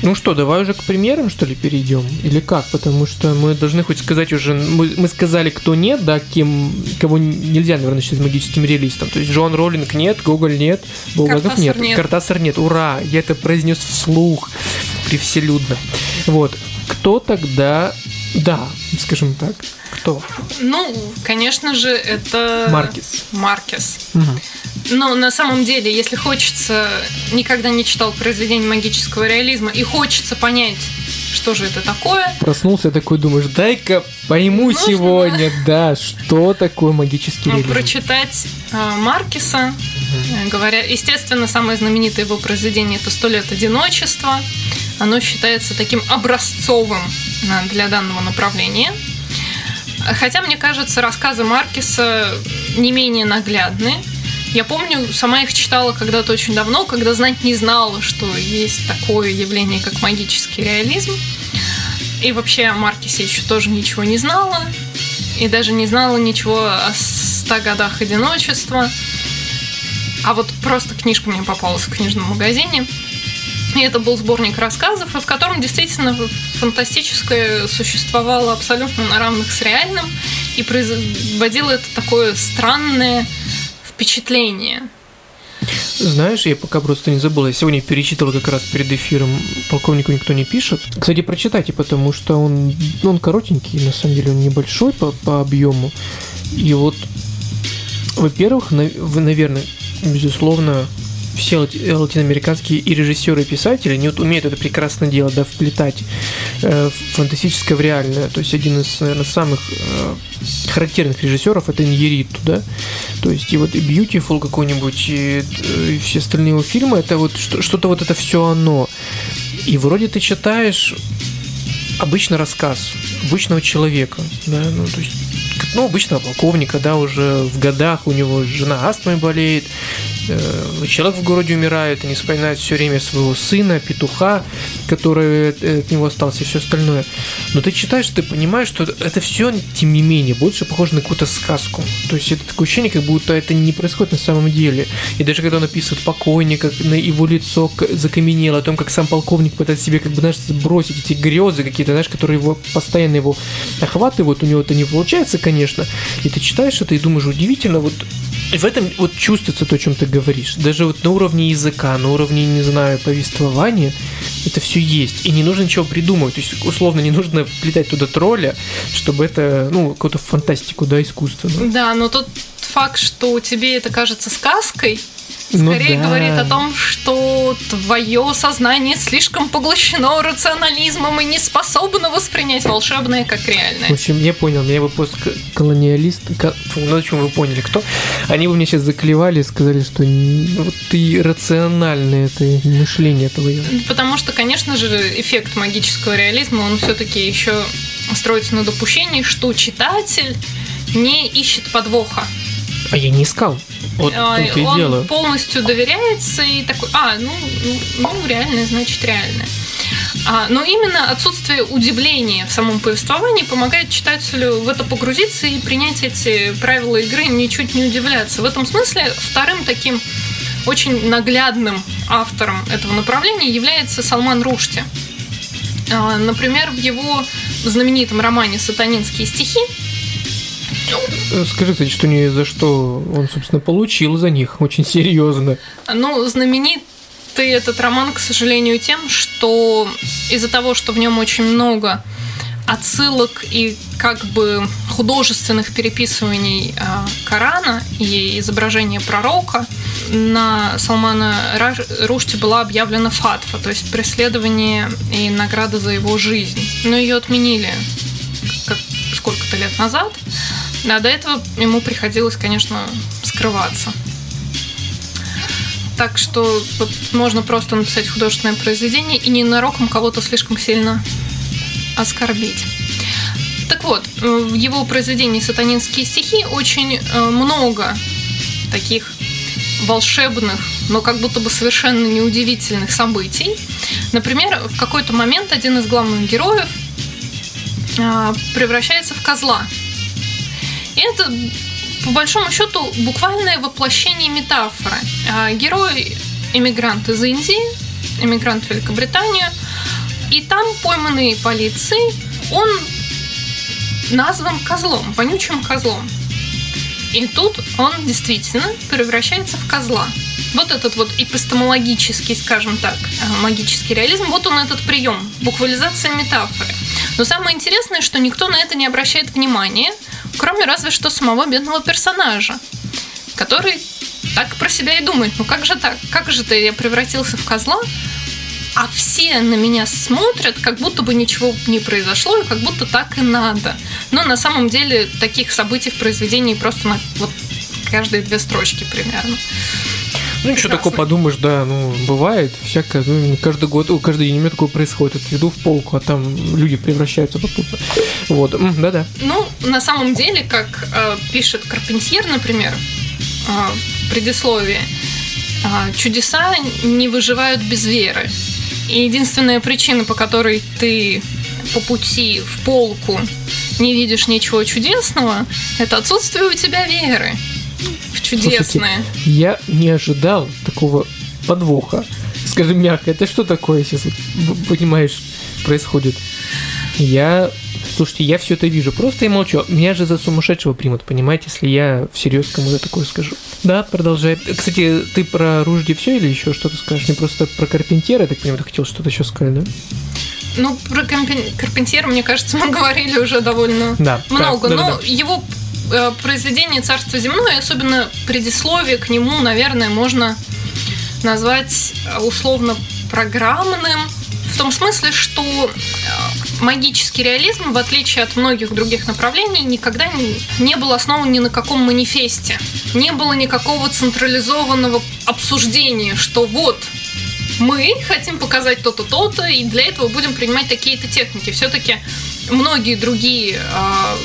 Ну что, давай уже к примерам, что ли, перейдем? Или как? Потому что мы должны хоть сказать уже... Мы, мы сказали, кто нет, да, кем, кого нельзя, наверное, считать магическим реалистом. То есть Джон Роллинг нет, Гоголь нет, Булгаков нет, нет, Картасар нет. Ура! Я это произнес вслух, привселюдно. Вот. Кто тогда... Да, скажем так. Кто? Ну, конечно же, это... Маркес. Маркес. Угу. Но на самом деле, если хочется, никогда не читал произведение магического реализма и хочется понять, что же это такое. Проснулся такой, думаешь, дай-ка пойму Нужно, сегодня, да? да, что такое магический реализм. Прочитать э, Маркиса, угу. говоря, естественно, самое знаменитое его произведение это «Сто лет одиночества». Оно считается таким образцовым для данного направления. Хотя, мне кажется, рассказы Маркиса не менее наглядны. Я помню, сама их читала когда-то очень давно, когда знать не знала, что есть такое явление, как магический реализм. И вообще о Маркисе еще тоже ничего не знала. И даже не знала ничего о ста годах одиночества. А вот просто книжка мне попалась в книжном магазине. И это был сборник рассказов, в котором действительно фантастическое существовало абсолютно на равных с реальным и производило это такое странное впечатление. Знаешь, я пока просто не забыл, я сегодня перечитывал как раз перед эфиром «Полковнику никто не пишет». Кстати, прочитайте, потому что он, он коротенький, на самом деле он небольшой по, по объему. И вот, во-первых, вы, наверное, безусловно, все латиноамериканские и режиссеры, и писатели, они вот умеют это прекрасно делать, да, вплетать э, фантастическое в реальное. То есть один из, наверное, самых э, характерных режиссеров это Ньериту, да. То есть и вот и Beautiful какой-нибудь, и, и все остальные его фильмы, это вот что-то вот это все оно. И вроде ты читаешь обычный рассказ обычного человека, да, ну, то есть ну, обычного полковника, да, уже в годах у него жена астмой болеет, Э, человек в городе умирает, они вспоминают все время своего сына, петуха, который от него остался и все остальное. Но ты читаешь, ты понимаешь, что это все, тем не менее, больше похоже на какую-то сказку. То есть это такое ощущение, как будто это не происходит на самом деле. И даже когда он описывает покойника, на его лицо закаменело, о том, как сам полковник пытается себе, как бы, знаешь, сбросить эти грезы какие-то, знаешь, которые его постоянно его охватывают, у него это не получается, конечно. И ты читаешь это и думаешь, удивительно, вот в этом вот чувствуется то, о чем ты говоришь. Даже вот на уровне языка, на уровне, не знаю, повествования, это все есть. И не нужно ничего придумывать. То есть, условно, не нужно вплетать туда тролля, чтобы это, ну, какую-то фантастику, да, искусственно. Да, но тот факт, что тебе это кажется сказкой, скорее ну, да. говорит о том, что твое сознание слишком поглощено рационализмом и не способно воспринять волшебное как реальное. В общем, я понял, меня бы постколониалист, ну, о чем вы поняли, кто? Они бы мне сейчас заклевали и сказали, что ну, ты рациональное это мышление твое. Потому что, конечно же, эффект магического реализма, он все-таки еще строится на допущении, что читатель не ищет подвоха. А я не искал. Вот а, он и дело. полностью доверяется и такой, а, ну, ну, ну реальное, значит реальное. А, но именно отсутствие удивления в самом повествовании помогает читателю в это погрузиться и принять эти правила игры, ничуть не удивляться. В этом смысле вторым таким очень наглядным автором этого направления является Салман Рушти. А, например, в его знаменитом романе «Сатанинские стихи» Скажи, кстати, что не за что он, собственно, получил за них очень серьезно. Ну, знаменитый этот роман, к сожалению, тем, что из-за того, что в нем очень много отсылок и как бы художественных переписываний а, Корана и изображения пророка, на Салмана Рушти была объявлена фатва, то есть преследование и награда за его жизнь. Но ее отменили сколько-то лет назад. А до этого ему приходилось, конечно, скрываться. Так что вот можно просто написать художественное произведение и ненароком кого-то слишком сильно оскорбить. Так вот, в его произведении «Сатанинские стихи» очень э, много таких волшебных, но как будто бы совершенно неудивительных событий. Например, в какой-то момент один из главных героев э, превращается в козла – это, по большому счету, буквальное воплощение метафоры. А, герой иммигрант из Индии, иммигрант в Великобританию, и там пойманный полицией, он назван козлом, вонючим козлом. И тут он действительно превращается в козла. Вот этот вот эпистемологический, скажем так, а, магический реализм, вот он этот прием, буквализация метафоры. Но самое интересное, что никто на это не обращает внимания, Кроме разве что самого бедного персонажа, который так про себя и думает, ну как же так, как же ты я превратился в козла, а все на меня смотрят, как будто бы ничего не произошло, и как будто так и надо. Но на самом деле таких событий в произведении просто на вот каждые две строчки примерно. Ну, ничего такого подумаешь, да, ну, бывает всякое. Ну, каждый год, каждый день у меня такое происходит. Иду в полку, а там люди превращаются попутно. Вот, да-да. Ну, на самом деле, как э, пишет Карпентьер, например, э, в предисловии, э, чудеса не выживают без веры. И единственная причина, по которой ты по пути в полку не видишь ничего чудесного, это отсутствие у тебя веры чудесное. Слушайте, я не ожидал такого подвоха. Скажи мягко, это что такое сейчас, понимаешь, происходит? Я Слушайте, я все это вижу, просто я молчу. Меня же за сумасшедшего примут, понимаете, если я всерьез кому-то такое скажу. Да, продолжай. Кстати, ты про ружье все или еще что-то скажешь? Не просто про Карпентера, я так понимаю, ты хотел что-то еще сказать, да? Ну, про Карпентера, мне кажется, мы говорили уже довольно да, много. Да, да, но да, его произведение «Царство земное», особенно предисловие к нему, наверное, можно назвать э, условно программным, в том смысле, что э, магический реализм, в отличие от многих других направлений, никогда не, не был основан ни на каком манифесте. Не было никакого централизованного обсуждения, что вот мы хотим показать то-то, то-то, и для этого будем принимать такие-то техники. Все-таки многие другие э,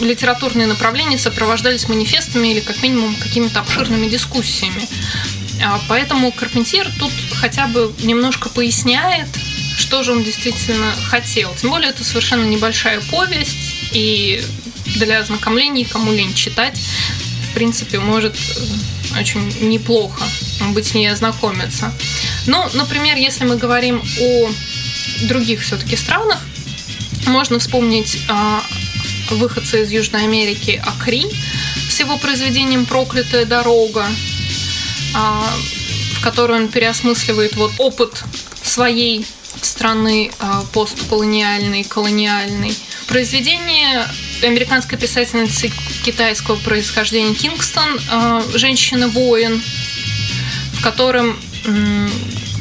литературные направления сопровождались манифестами или как минимум какими-то обширными дискуссиями. А, поэтому Карпентьер тут хотя бы немножко поясняет, что же он действительно хотел. Тем более это совершенно небольшая повесть, и для ознакомления кому лень читать, в принципе, может очень неплохо быть с ней ознакомиться. Ну, например, если мы говорим о других все-таки странах, можно вспомнить э, выходца из Южной Америки Акри с его произведением «Проклятая дорога», а, в которой он переосмысливает вот опыт своей страны а, постколониальной, колониальной. Произведение американской писательницы китайского происхождения Кингстон а, «Женщина-воин», в котором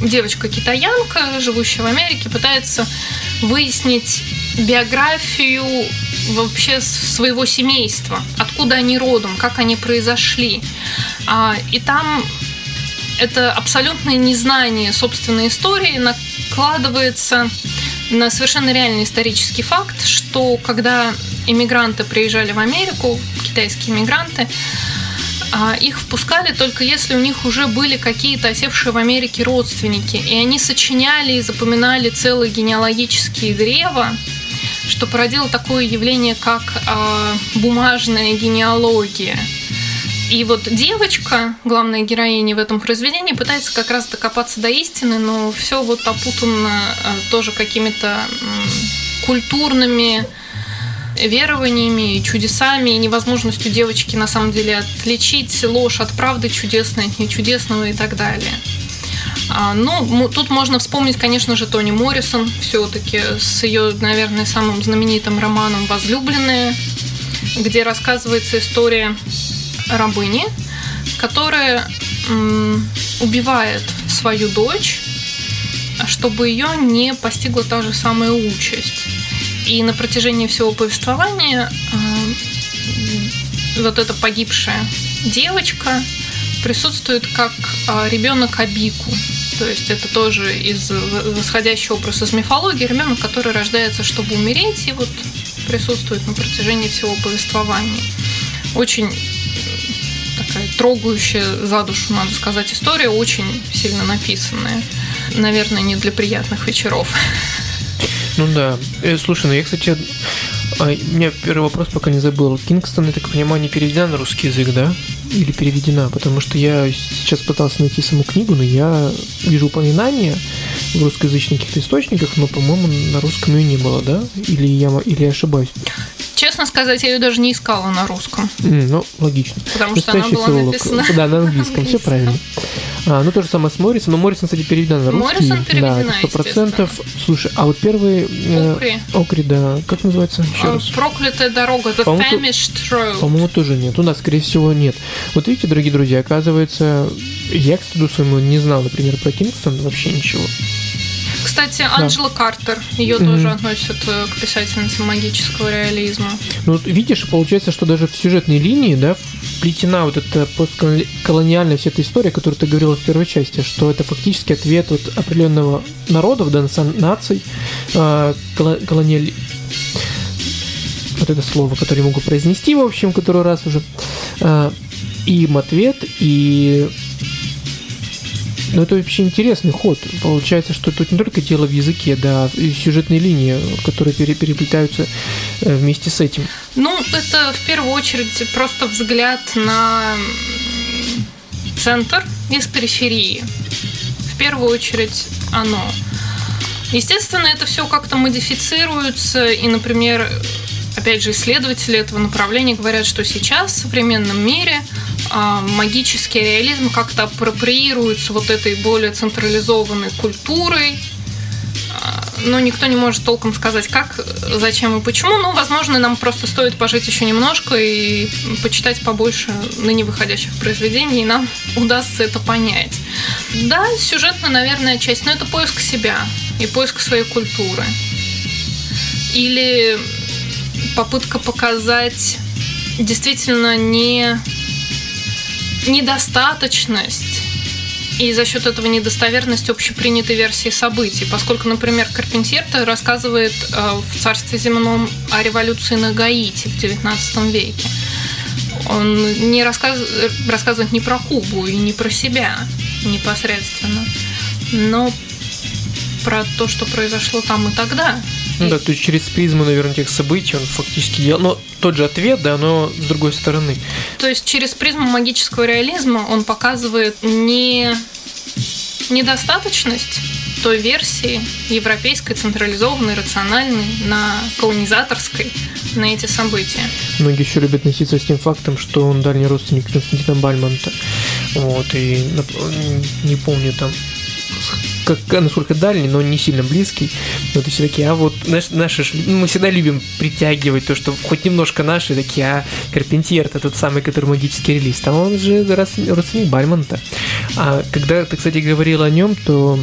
девочка-китаянка, живущая в Америке, пытается выяснить биографию вообще своего семейства, откуда они родом, как они произошли. А, и там это абсолютное незнание собственной истории накладывается на совершенно реальный исторический факт, что когда иммигранты приезжали в Америку, китайские иммигранты, а, их впускали только если у них уже были какие-то осевшие в Америке родственники. И они сочиняли и запоминали целые генеалогические древа, что породило такое явление, как э, бумажная генеалогия. И вот девочка, главная героиня в этом произведении, пытается как раз докопаться до истины, но все вот опутано э, тоже какими-то культурными верованиями чудесами, и невозможностью девочки на самом деле отличить ложь от правды, чудесное от нечудесного и так далее. А, ну, тут можно вспомнить, конечно же, Тони Моррисон, все-таки с ее, наверное, самым знаменитым романом «Возлюбленные», где рассказывается история рабыни, которая убивает свою дочь, чтобы ее не постигла та же самая участь. И на протяжении всего повествования э, вот эта погибшая девочка присутствует как э, ребенок Абику. То есть это тоже из восходящего образа из мифологии. Ребенок, который рождается, чтобы умереть, и вот присутствует на протяжении всего повествования. Очень такая трогающая за душу, надо сказать, история, очень сильно написанная. Наверное, не для приятных вечеров. Ну да. Э, слушай, ну я, кстати, а, у меня первый вопрос пока не забыл. Кингстон, я так понимаю, не переведена на русский язык, да? Или переведена? Потому что я сейчас пытался найти саму книгу, но я вижу упоминания в русскоязычных каких-то источниках, но, по-моему, на русском ее не было, да? Или я, или я ошибаюсь? Честно сказать, я ее даже не искала на русском. Mm, ну, логично. Потому что она была филолог. написана... Да, на английском, все правильно. А, ну, то же самое с Моррисом. Но Моррисон, кстати, переведен на русский. Моррисон переведена, Да, сто процентов. Слушай, а вот первый... Э, Окри. Окри, да. Как называется? Еще а, раз. Проклятая дорога. The Famished Road. По-моему, тоже нет. У нас, скорее всего, нет. Вот видите, дорогие друзья, оказывается, я, к стыду своему, не знал, например, про Кингстон вообще ничего. Кстати, Анджела Картер, ее Мгм. тоже относят э, к писательнице магического реализма. Ну, вот видишь, получается, что даже в сюжетной линии, да, вплетена вот эта постколониальная вся эта история, которую ты говорила в первой части, что это фактически ответ от определенного народов, да, наци- наций, э, коло- колониали- вот это слово, которое я могу произнести, в общем, который раз уже, э, и им ответ, и ну, это вообще интересный ход. Получается, что тут не только дело в языке, да, и сюжетные линии, которые пере- переплетаются э, вместе с этим. Ну, это в первую очередь просто взгляд на центр из периферии. В первую очередь оно. Естественно, это все как-то модифицируется, и, например, опять же, исследователи этого направления говорят, что сейчас в современном мире а, магический реализм как-то апроприируется вот этой более централизованной культурой, а, но никто не может толком сказать, как, зачем и почему. Ну, возможно, нам просто стоит пожить еще немножко и почитать побольше ныне выходящих произведений, и нам удастся это понять. Да, сюжетная, наверное, часть, но это поиск себя и поиск своей культуры. Или попытка показать действительно не недостаточность и за счет этого недостоверность общепринятой версии событий, поскольку, например, Карпентьер рассказывает э, в «Царстве земном» о революции на Гаити в XIX веке. Он не рассказ... рассказывает не про Кубу и не про себя непосредственно, но про то, что произошло там и тогда. Ну да, то есть через призму, наверное, тех событий он фактически делал. Но тот же ответ, да, но с другой стороны. То есть через призму магического реализма он показывает не недостаточность той версии европейской, централизованной, рациональной, на колонизаторской, на эти события. Многие еще любят носиться с тем фактом, что он дальний родственник Константина Бальмонта. Вот, и не помню там как, насколько дальний, но не сильно близкий. Вот и все такие, а вот наш- наши, ну, мы всегда любим притягивать то, что хоть немножко наши, такие, а Карпентьер это тот самый, который магический релиз, а он же родственник Бальмонта. А когда ты, кстати, говорил о нем, то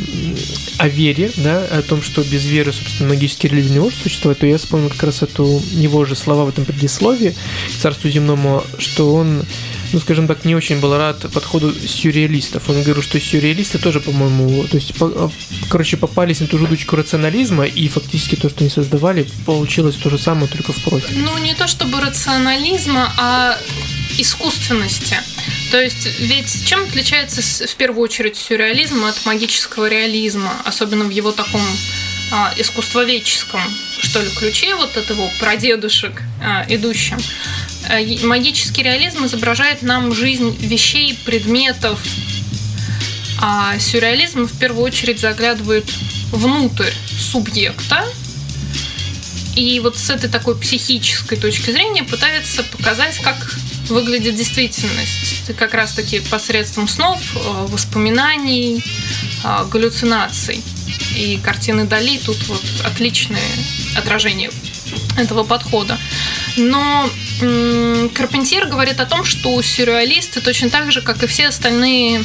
о вере, да, о том, что без веры, собственно, магический релиз не может существовать, то я вспомнил как раз эту его же слова в этом предисловии к Царству земному, что он ну, скажем так, не очень был рад подходу сюрреалистов. Он говорил, что сюрреалисты тоже, по-моему, то есть, по- короче, попались на ту же удочку рационализма, и фактически то, что они создавали, получилось то же самое, только в профиль. Ну, не то чтобы рационализма, а искусственности. То есть, ведь чем отличается в первую очередь сюрреализм от магического реализма, особенно в его таком а, искусствоведческом, что ли, ключе, вот от его прадедушек а, идущим. А, и Магический реализм изображает нам жизнь вещей, предметов, а сюрреализм в первую очередь заглядывает внутрь субъекта, и вот с этой такой психической точки зрения пытается показать, как выглядит действительность. Как раз-таки посредством снов, э, воспоминаний, э, галлюцинаций. И картины Дали тут вот отличное отражение этого подхода. Но Карпентьер говорит о том, что сюрреалисты точно так же, как и все остальные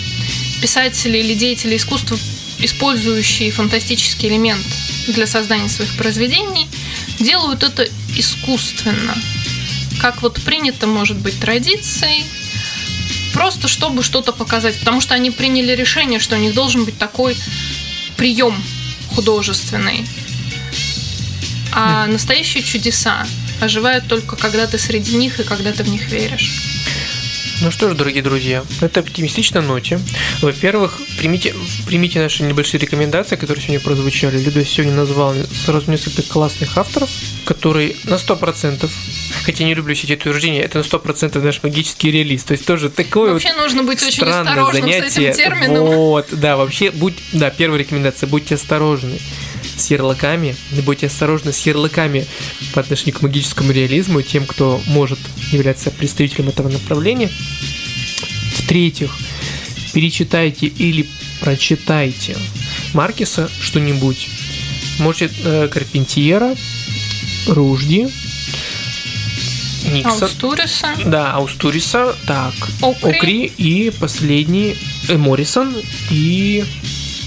писатели или деятели искусства, использующие фантастический элемент для создания своих произведений, делают это искусственно. Как вот принято, может быть, традицией, просто чтобы что-то показать. Потому что они приняли решение, что у них должен быть такой прием художественный. А настоящие чудеса оживают только когда ты среди них и когда ты в них веришь. Ну что ж, дорогие друзья, на этой оптимистичной ноте, во-первых, примите, примите наши небольшие рекомендации, которые сегодня прозвучали. Люда сегодня назвал сразу несколько классных авторов, которые на 100%, хотя не люблю все эти утверждения, это на 100% наш магический релиз. То есть тоже такое Вообще нужно быть очень осторожным занятие. с этим термином. Вот, да, вообще, будь, да, первая рекомендация, будьте осторожны с ярлыками, будьте осторожны с ярлыками по отношению к магическому реализму и тем, кто может являться представителем этого направления. В-третьих, перечитайте или прочитайте Маркеса что-нибудь. Может, э, Карпентьера, Ружди, Никса, Аустуриса, да, Аустуриса, так, Окри. Окри и последний э, Моррисон и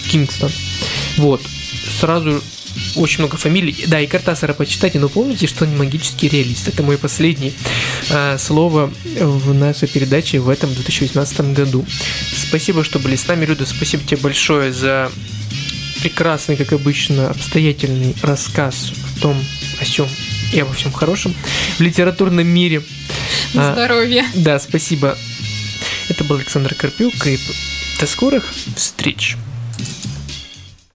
Кингстон. Вот. Сразу очень много фамилий. Да, и Картасара почитайте, но помните, что он не магический реалист. Это мое последнее э, слово в нашей передаче в этом 2018 году. Спасибо, что были с нами, Люда. Спасибо тебе большое за прекрасный, как обычно, обстоятельный рассказ о том, о чем и обо всем хорошем в литературном мире. Здоровья. А, да, спасибо. Это был Александр Карпюк, и до скорых встреч.